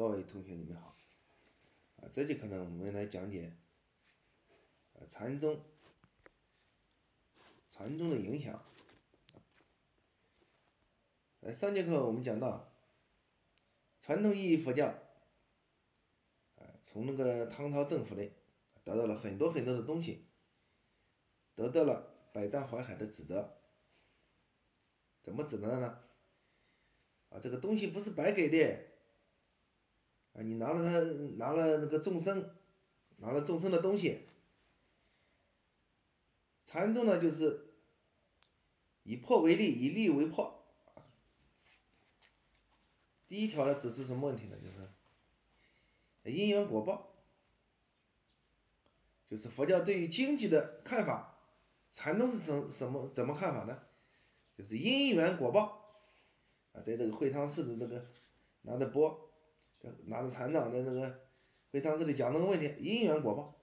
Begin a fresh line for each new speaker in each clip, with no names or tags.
各位同学，你们好。啊，这节课呢，我们来讲解呃禅宗，禅宗的影响。呃，上节课我们讲到，传统意义佛教，啊，从那个唐朝政府内得到了很多很多的东西，得到了百淡怀海的指责。怎么指责呢？啊，这个东西不是白给的。啊，你拿了他拿了那个众生，拿了众生的东西，禅宗呢就是以破为立，以立为破。第一条呢指出什么问题呢？就是因缘果报，就是佛教对于经济的看法，禅宗是什什么怎么看法呢？就是因缘果报啊，在这个会昌寺的这个拿着钵。拿着禅长的那个会堂寺里讲那个问题，因缘果报，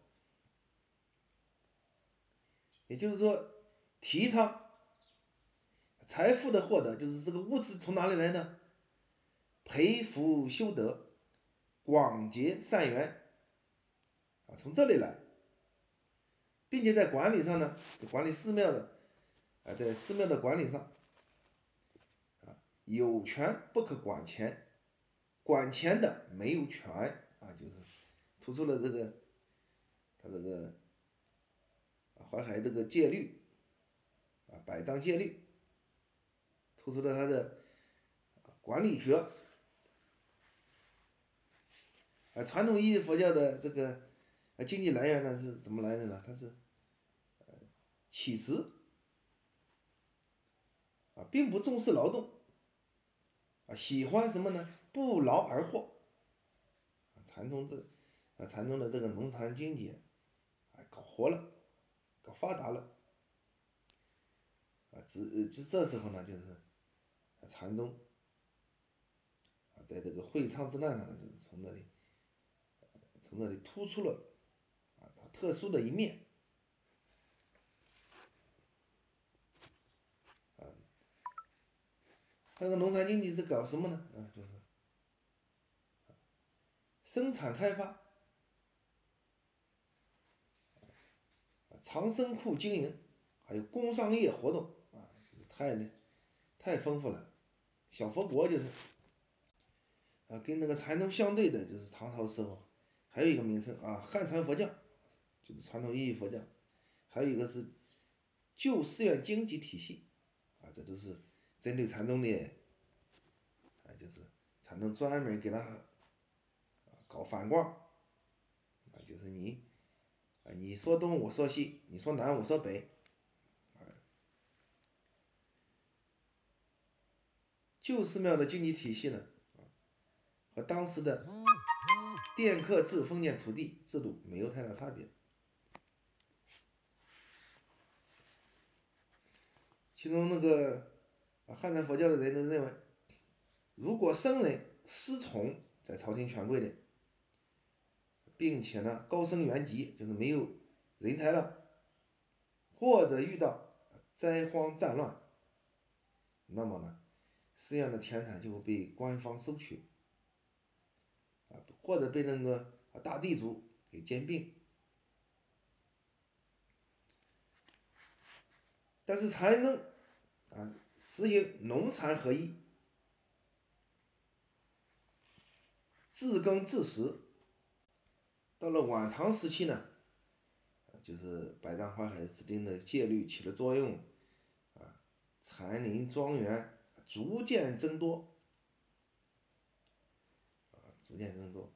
也就是说，提倡财富的获得，就是这个物质从哪里来呢？培福修德，广结善缘，啊，从这里来，并且在管理上呢，管理寺庙的，啊，在寺庙的管理上，啊，有权不可管钱。管钱的没有权啊，就是突出了这个他这个淮海这个戒律啊，百当戒律，突出了他的管理学啊。传统意义佛教的这个经济来源呢是怎么来的呢？它是呃乞食啊，并不重视劳动。啊，喜欢什么呢？不劳而获。禅宗这，啊，禅宗的这个农禅经济，啊，搞活了，搞发达了。啊，这这这时候呢，就是，啊禅宗，啊，在这个会昌之难上，就是从那里，从那里突出了，啊，特殊的一面。他这个农产经济是搞什么呢？啊，就是生产开发，长生库经营，还有工商业活动啊，太那太丰富了。小佛国就是啊，跟那个禅宗相对的，就是唐朝时候还有一个名称啊，汉传佛教，就是传统意义佛教，还有一个是旧寺院经济体系啊，这都是。针对禅宗的，啊，就是禅宗专门给他反光，啊，就是你，啊，你说东我说西，你说南我说北，啊，旧寺庙的经济体系呢，和当时的佃客制封建土地制度没有太大差别，其中那个。汉传佛教的人都认为，如果僧人师从在朝廷权贵的，并且呢高僧圆寂，就是没有人才了，或者遇到灾荒战乱，那么呢，寺院的田产就会被官方收取，啊，或者被那个大地主给兼并。但是禅宗，啊。实行农禅合一，自耕自食。到了晚唐时期呢，就是百丈怀海制定的戒律起了作用，啊，禅林庄园逐渐增多，啊，逐渐增多，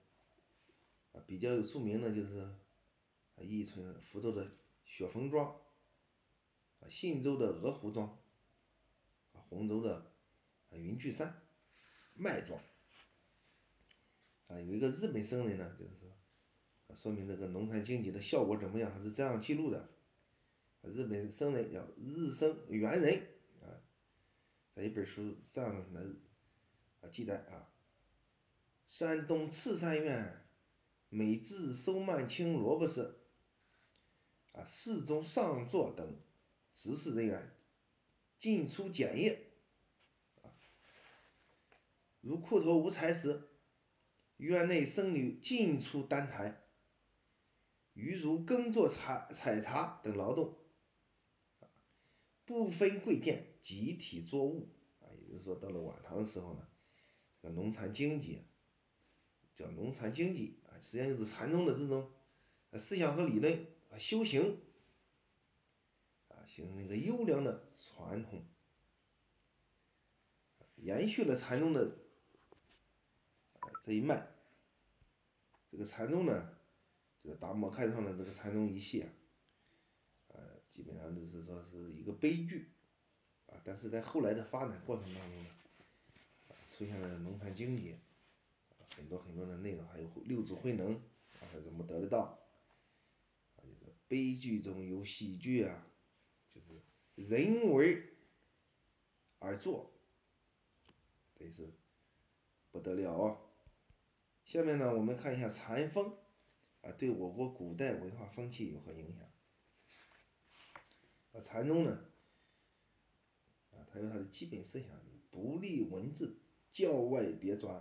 啊，比较有著名的就是，宜春福州的雪峰庄，啊，信州的鹅湖庄。洪州的云聚山麦庄啊，有一个日本僧人呢，就是说，说明这个农产经济的效果怎么样，他是这样记录的。日本僧人叫日生猿人啊，在一本书上来啊记载啊，山东赤山院美智收曼青萝卜社啊，寺中上座等执事人员。进出检验，如裤头无财时，院内僧侣进出丹台，余如耕作、采采茶等劳动，不分贵贱，集体作物啊。也就是说，到了晚唐的时候呢，这个农产经济叫农产经济啊，实际上就是禅宗的这种思想和理论啊，修行啊，形成一个优良的传统，延续了禅宗的这一脉。这个禅宗呢，这个达摩开创的这个禅宗一系啊，呃，基本上就是说是一个悲剧啊。但是在后来的发展过程当中呢，出现了农产经济，很多很多的内容，还有六祖慧能啊，怎么得的道？啊，这个悲剧中有喜剧啊，就是人为而作，真是不得了啊！下面呢，我们看一下禅风啊，对我国古代文化风气有何影响？啊，禅宗呢，啊，它有它的基本思想，不立文字，教外别专，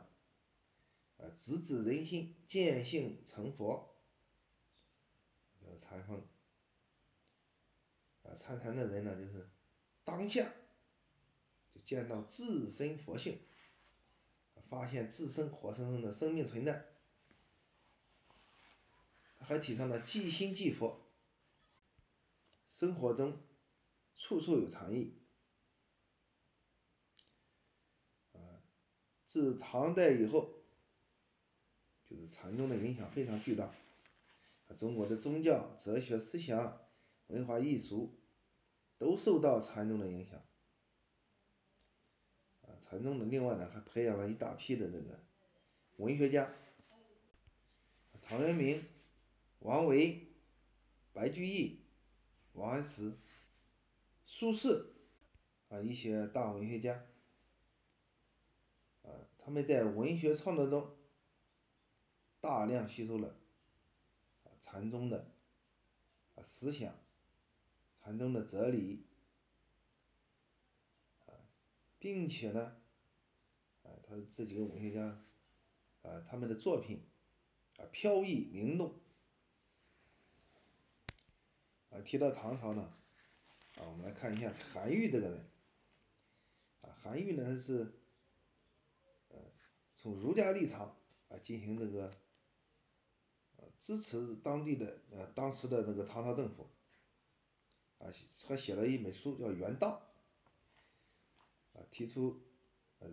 啊，直指人心，见性成佛，叫禅风。啊，参禅的人呢，就是当下就见到自身佛性。发现自身活生生的生命存在，还提倡了即心即佛，生活中处处有禅意。啊，自唐代以后，就是禅宗的影响非常巨大，中国的宗教、哲学思想、文化艺术都受到禅宗的影响。禅宗的另外呢，还培养了一大批的这个文学家，陶渊明、王维、白居易、王安石、苏轼啊一些大文学家，啊他们在文学创作中大量吸收了禅宗的啊思想，禅宗的哲理，啊，并且呢。啊他这几个文学家，啊，他们的作品，啊，飘逸灵动，啊，提到唐朝呢，啊，我们来看一下韩愈这个人，啊，韩愈呢是，呃，从儒家立场啊进行这个，呃，支持当地的呃当时的那个唐朝政府，啊，他写了一本书叫《原道》，啊，提出。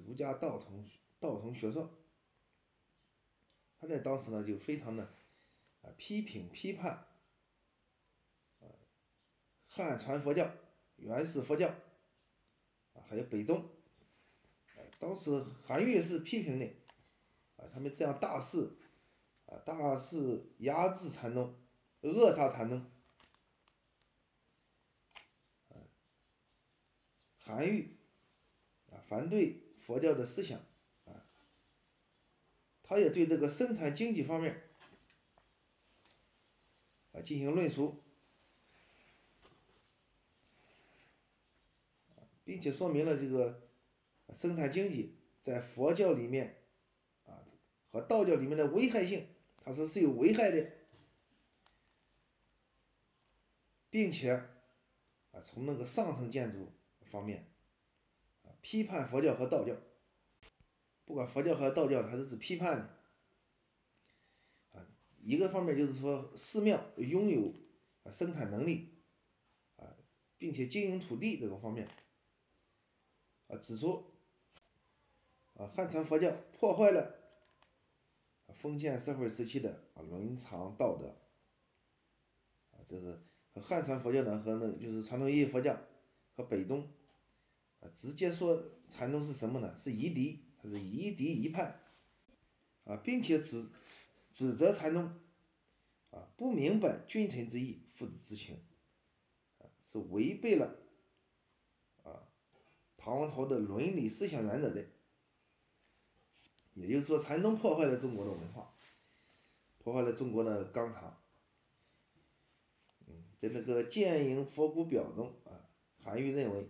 儒家道统道统学说，他在当时呢就非常的啊批评批判汉传佛教、原始佛教啊还有北宗，啊当时韩愈是批评的啊他们这样大肆啊大肆压制禅宗、扼杀禅宗，韩愈啊反对。佛教的思想，啊，他也对这个生产经济方面，啊进行论述，并且说明了这个生产经济在佛教里面，啊和道教里面的危害性，他说是有危害的，并且，啊从那个上层建筑方面啊。批判佛教和道教，不管佛教和道教，他都是批判的。啊，一个方面就是说寺庙拥有啊生产能力，啊，并且经营土地这个方面，啊，指出啊汉传佛教破坏了封建社会时期的啊伦常道德，啊，这个汉传佛教呢和那就是传统意义佛教和北宗。啊，直接说禅宗是什么呢？是夷狄，他是夷狄一派，啊，并且指指责禅宗，啊，不明白君臣之义、父子之情，啊，是违背了，唐王朝的伦理思想原则的。也就是说，禅宗破坏了中国的文化，破坏了中国的纲常。嗯，在那个《剑营佛骨表》中，啊，韩愈认为。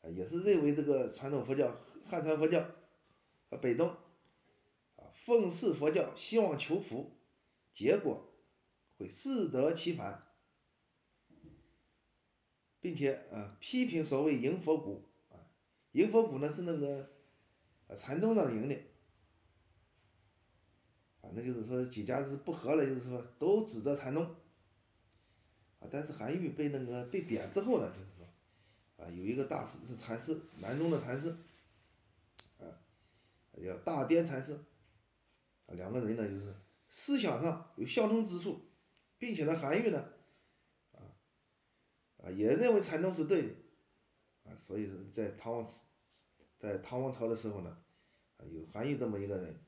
啊，也是认为这个传统佛教、汉传佛教和北宗啊奉事佛教，希望求福，结果会适得其反，并且啊批评所谓迎佛骨啊，迎佛骨呢是那个啊禅宗上迎的，反正就是说几家是不和了，就是说都指责禅宗啊，但是韩愈被那个被贬之后呢，就是说啊有一个大师是禅师，南宗的禅师啊。叫大颠禅师，啊，两个人呢就是思想上有相通之处，并且呢，韩愈呢，也认为禅宗是对的，啊，所以在唐王，在唐王朝的时候呢，啊有韩愈这么一个人。